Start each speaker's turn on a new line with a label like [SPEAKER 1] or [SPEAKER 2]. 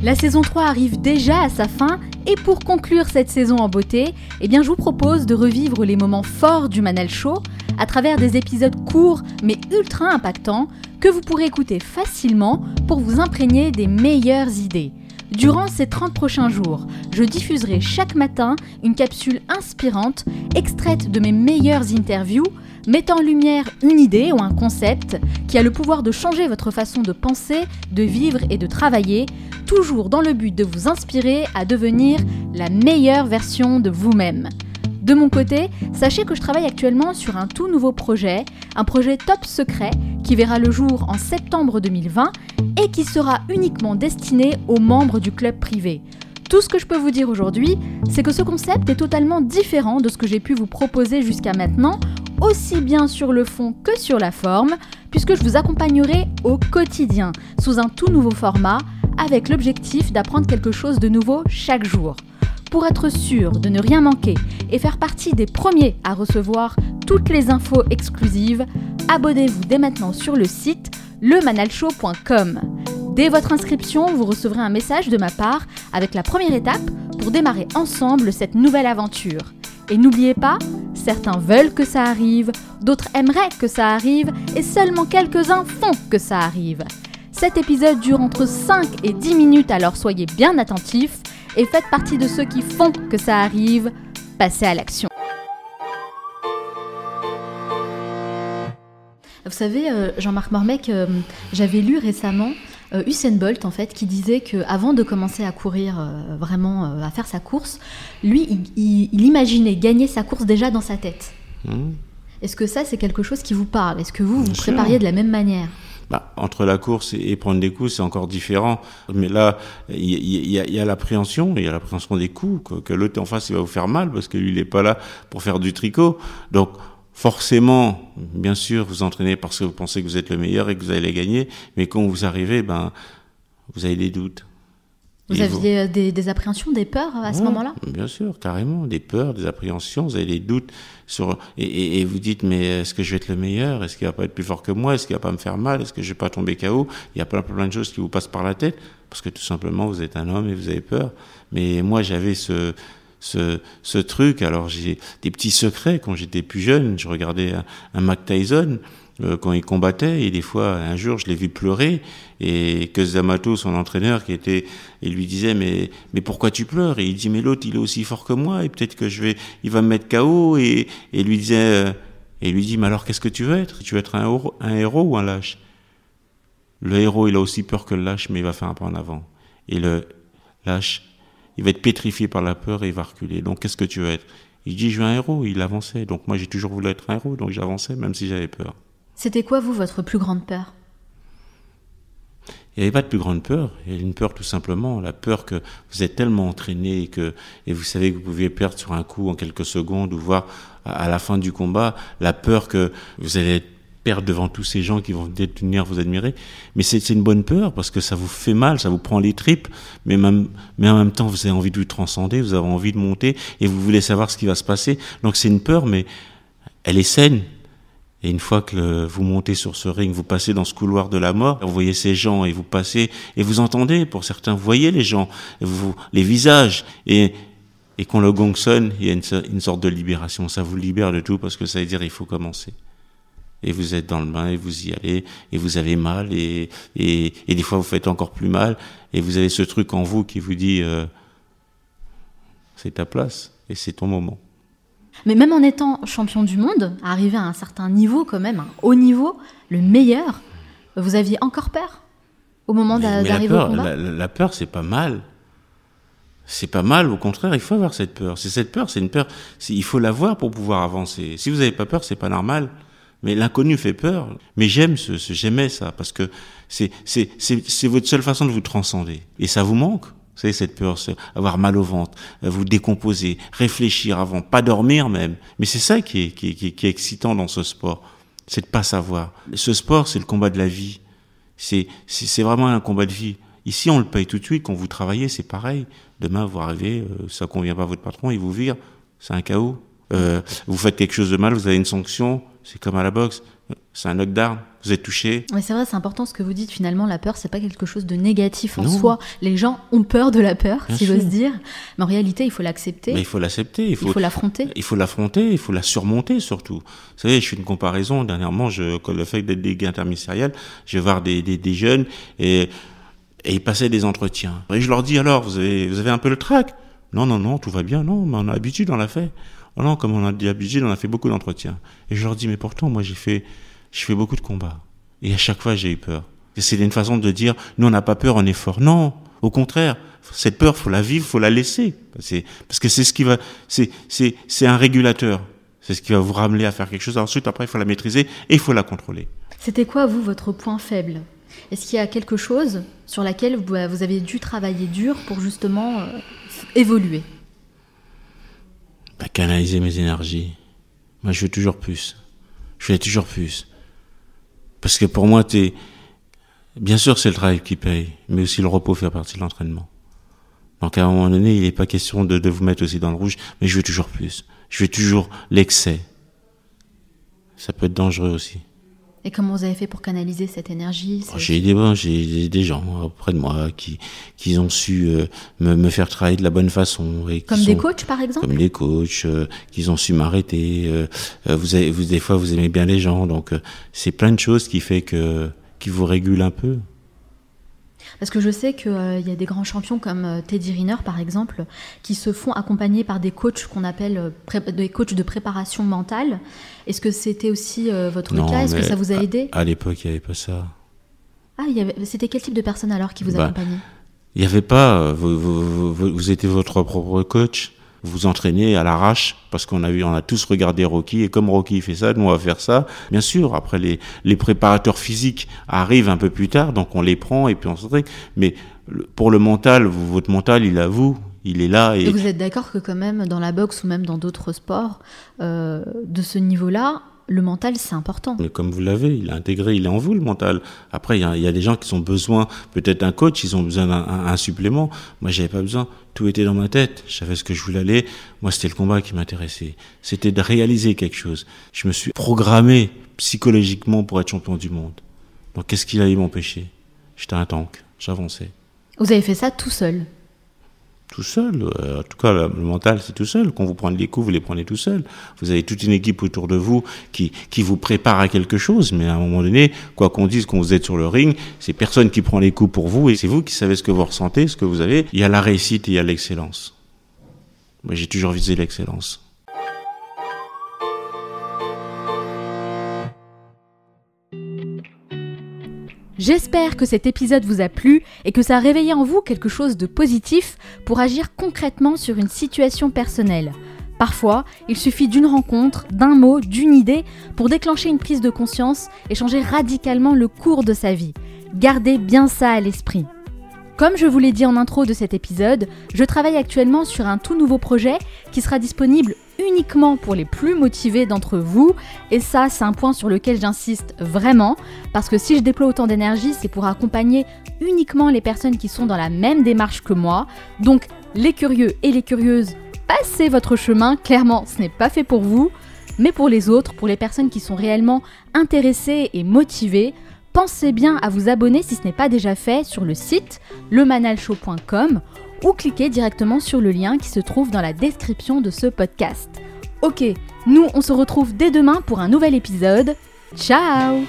[SPEAKER 1] La saison 3 arrive déjà à sa fin et pour conclure cette saison en beauté, eh je vous propose de revivre les moments forts du Manal Show à travers des épisodes courts mais ultra impactants que vous pourrez écouter facilement pour vous imprégner des meilleures idées. Durant ces 30 prochains jours, je diffuserai chaque matin une capsule inspirante extraite de mes meilleures interviews mettant en lumière une idée ou un concept qui a le pouvoir de changer votre façon de penser, de vivre et de travailler, toujours dans le but de vous inspirer à devenir la meilleure version de vous-même. De mon côté, sachez que je travaille actuellement sur un tout nouveau projet, un projet top secret qui verra le jour en septembre 2020 et qui sera uniquement destiné aux membres du club privé. Tout ce que je peux vous dire aujourd'hui, c'est que ce concept est totalement différent de ce que j'ai pu vous proposer jusqu'à maintenant, aussi bien sur le fond que sur la forme, puisque je vous accompagnerai au quotidien, sous un tout nouveau format, avec l'objectif d'apprendre quelque chose de nouveau chaque jour. Pour être sûr de ne rien manquer et faire partie des premiers à recevoir toutes les infos exclusives, abonnez-vous dès maintenant sur le site lemanalshow.com. Dès votre inscription, vous recevrez un message de ma part avec la première étape pour démarrer ensemble cette nouvelle aventure. Et n'oubliez pas, certains veulent que ça arrive, d'autres aimeraient que ça arrive, et seulement quelques-uns font que ça arrive. Cet épisode dure entre 5 et 10 minutes, alors soyez bien attentifs et faites partie de ceux qui font que ça arrive. Passez à l'action. Vous savez, euh, Jean-Marc Mormec, euh, j'avais lu récemment Usain Bolt en fait qui disait que avant de commencer à courir vraiment à faire sa course, lui il, imaginait gagner sa course déjà dans sa tête. Mmh. Est-ce que ça c'est quelque chose qui vous parle? Est-ce que vous vous prépariez de la même manière?
[SPEAKER 2] Bah, entre la course et, prendre des coups, c'est encore différent. Mais là, il y, y, a, l'appréhension, il y a l'appréhension des coups, que, que l'autre en face, il va vous faire mal parce que lui, il n'est pas là pour faire du tricot. Donc, forcément, bien sûr, vous entraînez parce que vous pensez que vous êtes le meilleur et que vous allez gagner, mais quand vous arrivez, ben, vous avez des doutes.
[SPEAKER 1] Vous aviez euh, des, appréhensions, des peurs à ce moment-là?
[SPEAKER 2] Bien sûr, carrément, des peurs, des appréhensions, vous avez des doutes sur et, vous dites mais est-ce que je vais être le meilleur? Est-ce qu'il va pas être plus fort que moi? Est-ce qu'il va pas me faire mal? Est-ce que je vais pas tomber KO Il y a plein plein de choses qui vous passent par la tête parce que tout simplement vous êtes un homme et vous avez peur. Mais moi j'avais ce ce, truc. Alors j'ai des petits secrets. Quand j'étais plus jeune. Je regardais un, Mac Tyson euh, quand il combattait. Et des fois un jour je l'ai vu pleurer. Et que Zamato son entraîneur qui était il lui disait mais mais pourquoi tu pleures? Et il dit mais l'autre il est aussi fort que moi. Et peut-être que je vais il va me mettre KO et et lui disait euh, et lui dit mais alors qu'est-ce que tu veux être? Tu veux être un un héros ou un lâche? Le héros il a aussi peur que le lâche mais il va faire un pas en avant. Et le lâche il va être pétrifié par la peur et il va reculer. Donc qu'est-ce que tu veux être? Il dit je veux un héros. Il avançait. Donc moi j'ai toujours voulu être un héros. Donc j'avançais même si j'avais peur.
[SPEAKER 1] C'était quoi, vous, votre plus grande peur?
[SPEAKER 2] Il n'y avait pas de plus grande peur. Il y avait une peur tout simplement, la peur que vous êtes tellement entraîné et que et vous savez que vous pouvez perdre sur un coup en quelques secondes ou voir à la fin du combat la peur que vous allez devant tous ces gens qui vont venir vous admirer. Mais c'est une bonne peur parce que ça vous fait mal, ça vous prend les tripes, mais, même, mais en même temps vous avez envie de vous transcender, vous avez envie de monter et vous voulez savoir ce qui va se passer. Donc c'est une peur, mais elle est saine et une fois que vous montez sur ce ring, vous passez dans ce couloir de la mort, vous voyez ces gens et vous passez et vous entendez, pour certains, vous voyez les gens, vous, les visages et, et quand le gong sonne, il y a une, sorte de libération. Ça vous libère de tout parce que ça veut dire il faut commencer. Et vous êtes dans le bain et vous y allez et vous avez mal et, et, et des fois vous faites encore plus mal et vous avez ce truc en vous qui vous dit euh, c'est ta place et c'est ton moment.
[SPEAKER 1] Mais même en étant champion du monde, arrivé à un certain niveau quand même, un haut niveau, le meilleur, vous aviez encore peur au moment d'arriver au combat?
[SPEAKER 2] la, peur, c'est pas mal. C'est pas mal, au contraire, il faut avoir cette peur. C'est cette peur, c'est une peur. Il faut l'avoir pour pouvoir avancer. Si vous n'avez pas peur, c'est pas normal. Mais l'inconnu fait peur. Mais j'aime ce, ce j'aimais ça parce que c'est c'est votre seule façon de vous transcender. Et ça vous manque. Vous savez, cette peur, avoir mal au ventre, euh, vous décomposer, réfléchir avant, pas dormir même. Mais c'est ça qui est, qui, qui, qui est excitant dans ce sport. C'est de pas savoir. Ce sport, c'est le combat de la vie. C'est, c'est vraiment un combat de vie. Ici, on le paye tout de suite. Quand vous travaillez, c'est pareil. Demain, vous arrivez, euh, ça convient pas à votre patron, il vous vire. C'est un chaos. Euh, vous faites quelque chose de mal, vous avez une sanction. C'est comme à la boxe. c'est un knockdown. Vous êtes touché.
[SPEAKER 1] Oui, c'est vrai, c'est important ce que vous dites. Finalement, la peur, c'est pas quelque chose de négatif en soi. Les gens ont peur de la peur, si j'ose dire. Mais en réalité, il faut l'accepter.
[SPEAKER 2] Mais il faut l'accepter. Il faut
[SPEAKER 1] l'affronter.
[SPEAKER 2] Il faut l'affronter. Il faut la surmonter surtout. Vous savez, je fais une comparaison. Dernièrement, je, le fait d'être délégué interministériel, je vais voir des, des, des jeunes et, et ils passaient des entretiens. Et je leur dis alors, vous avez, vous avez un peu le trac? Non, non, non, tout va bien. Non, mais on a l'habitude, on l'a fait. Non, comme on a l'habitude, on a fait beaucoup d'entretiens. Et je leur dis, mais pourtant, moi, j'ai fait je fais beaucoup de combats. Et à chaque fois, j'ai eu peur. Et c'est une façon de dire, nous, on n'a pas peur, on est fort. Non, au contraire, cette peur, faut la vivre, faut la laisser. Parce que c'est ce qui va, c'est, c'est, c'est un régulateur. C'est ce qui va vous ramener à faire quelque chose. Ensuite, après, il faut la maîtriser et il faut la contrôler.
[SPEAKER 1] C'était quoi, vous, votre point faible? Est-ce qu'il y a quelque chose sur laquelle vous avez dû travailler dur pour justement euh, évoluer?
[SPEAKER 2] Canaliser mes énergies. Moi, je veux toujours plus. Je veux toujours plus. Parce que pour moi, es... bien sûr, c'est le travail qui paye, mais aussi le repos fait partie de l'entraînement. Donc à un moment donné, il n'est pas question de, vous mettre aussi dans le rouge, mais je veux toujours plus. Je veux toujours l'excès. Ça peut être dangereux aussi.
[SPEAKER 1] Et comment vous avez fait pour canaliser cette énergie
[SPEAKER 2] oh, J'ai des, j'ai des gens auprès de moi qui, qui ont su euh, me, me, faire travailler de la bonne façon. Et
[SPEAKER 1] comme des coachs, par exemple
[SPEAKER 2] Comme des coachs, euh, qui ont su m'arrêter. Euh, vous, avez, vous, des fois, vous aimez bien les gens. Donc, c'est plein de choses qui fait que qui vous régulent un peu.
[SPEAKER 1] Parce que je sais qu'il euh, y a des grands champions comme euh, Teddy Riner, par exemple, qui se font accompagner par des coachs qu'on appelle euh, des coachs de préparation mentale. Est-ce que c'était aussi votre cas? Est-ce que ça vous a aidé?
[SPEAKER 2] À, l'époque, il n'y avait pas ça.
[SPEAKER 1] Ah, c'était quel type de personne alors qui vous bah, accompagnait
[SPEAKER 2] Il n'y avait pas. Vous, vous, vous, vous étiez votre propre coach vous entraînez à l'arrache parce qu'on a vu, on a tous regardé Rocky et comme Rocky fait ça, nous on va faire ça. Bien sûr, après les, les préparateurs physiques arrivent un peu plus tard, donc on les prend et puis on s'entraîne. Mais pour le mental, votre mental, il a vous, il est là.
[SPEAKER 1] Et, vous êtes d'accord que quand même dans la boxe ou même dans d'autres sports euh, de ce niveau-là, le mental, c'est important.
[SPEAKER 2] Mais comme vous l'avez, il est intégré, il est en vous, le mental. Après, il y, a, des gens qui ont besoin, peut-être d'un coach, ils ont besoin d'un supplément. Moi, j'avais pas besoin. Tout était dans ma tête. Je savais ce que je voulais aller. Moi, c'était le combat qui m'intéressait. C'était de réaliser quelque chose. Je me suis programmé psychologiquement pour être champion du monde. Donc, qu'est-ce qui allait m'empêcher? J'étais un tank. J'avançais.
[SPEAKER 1] Vous avez fait ça tout seul?
[SPEAKER 2] Tout seul. Euh, en tout cas, le, mental, c'est tout seul. Quand vous prenez des coups, vous les prenez tout seul. Vous avez toute une équipe autour de vous qui, qui vous prépare à quelque chose. Mais à un moment donné, quoi qu'on dise quand vous êtes sur le ring, c'est personne qui prend les coups pour vous et c'est vous qui savez ce que vous ressentez, ce que vous avez. Il y a la réussite et il y a l'excellence. Moi, j'ai toujours visé l'excellence.
[SPEAKER 1] J'espère que cet épisode vous a plu et que ça a réveillé en vous quelque chose de positif pour agir concrètement sur une situation personnelle. Parfois, il suffit d'une rencontre, d'un mot, d'une idée pour déclencher une prise de conscience et changer radicalement le cours de sa vie. Gardez bien ça à l'esprit. Comme je vous l'ai dit en intro de cet épisode, je travaille actuellement sur un tout nouveau projet qui sera disponible uniquement pour les plus motivés d'entre vous. Et ça, c'est un point sur lequel j'insiste vraiment, parce que si je déploie autant d'énergie, c'est pour accompagner uniquement les personnes qui sont dans la même démarche que moi. Donc, les curieux et les curieuses, passez votre chemin, clairement, ce n'est pas fait pour vous. Mais pour les autres, pour les personnes qui sont réellement intéressées et motivées, pensez bien à vous abonner si ce n'est pas déjà fait sur le site lemanalshow.com ou cliquez directement sur le lien qui se trouve dans la description de ce podcast. Ok, nous on se retrouve dès demain pour un nouvel épisode. Ciao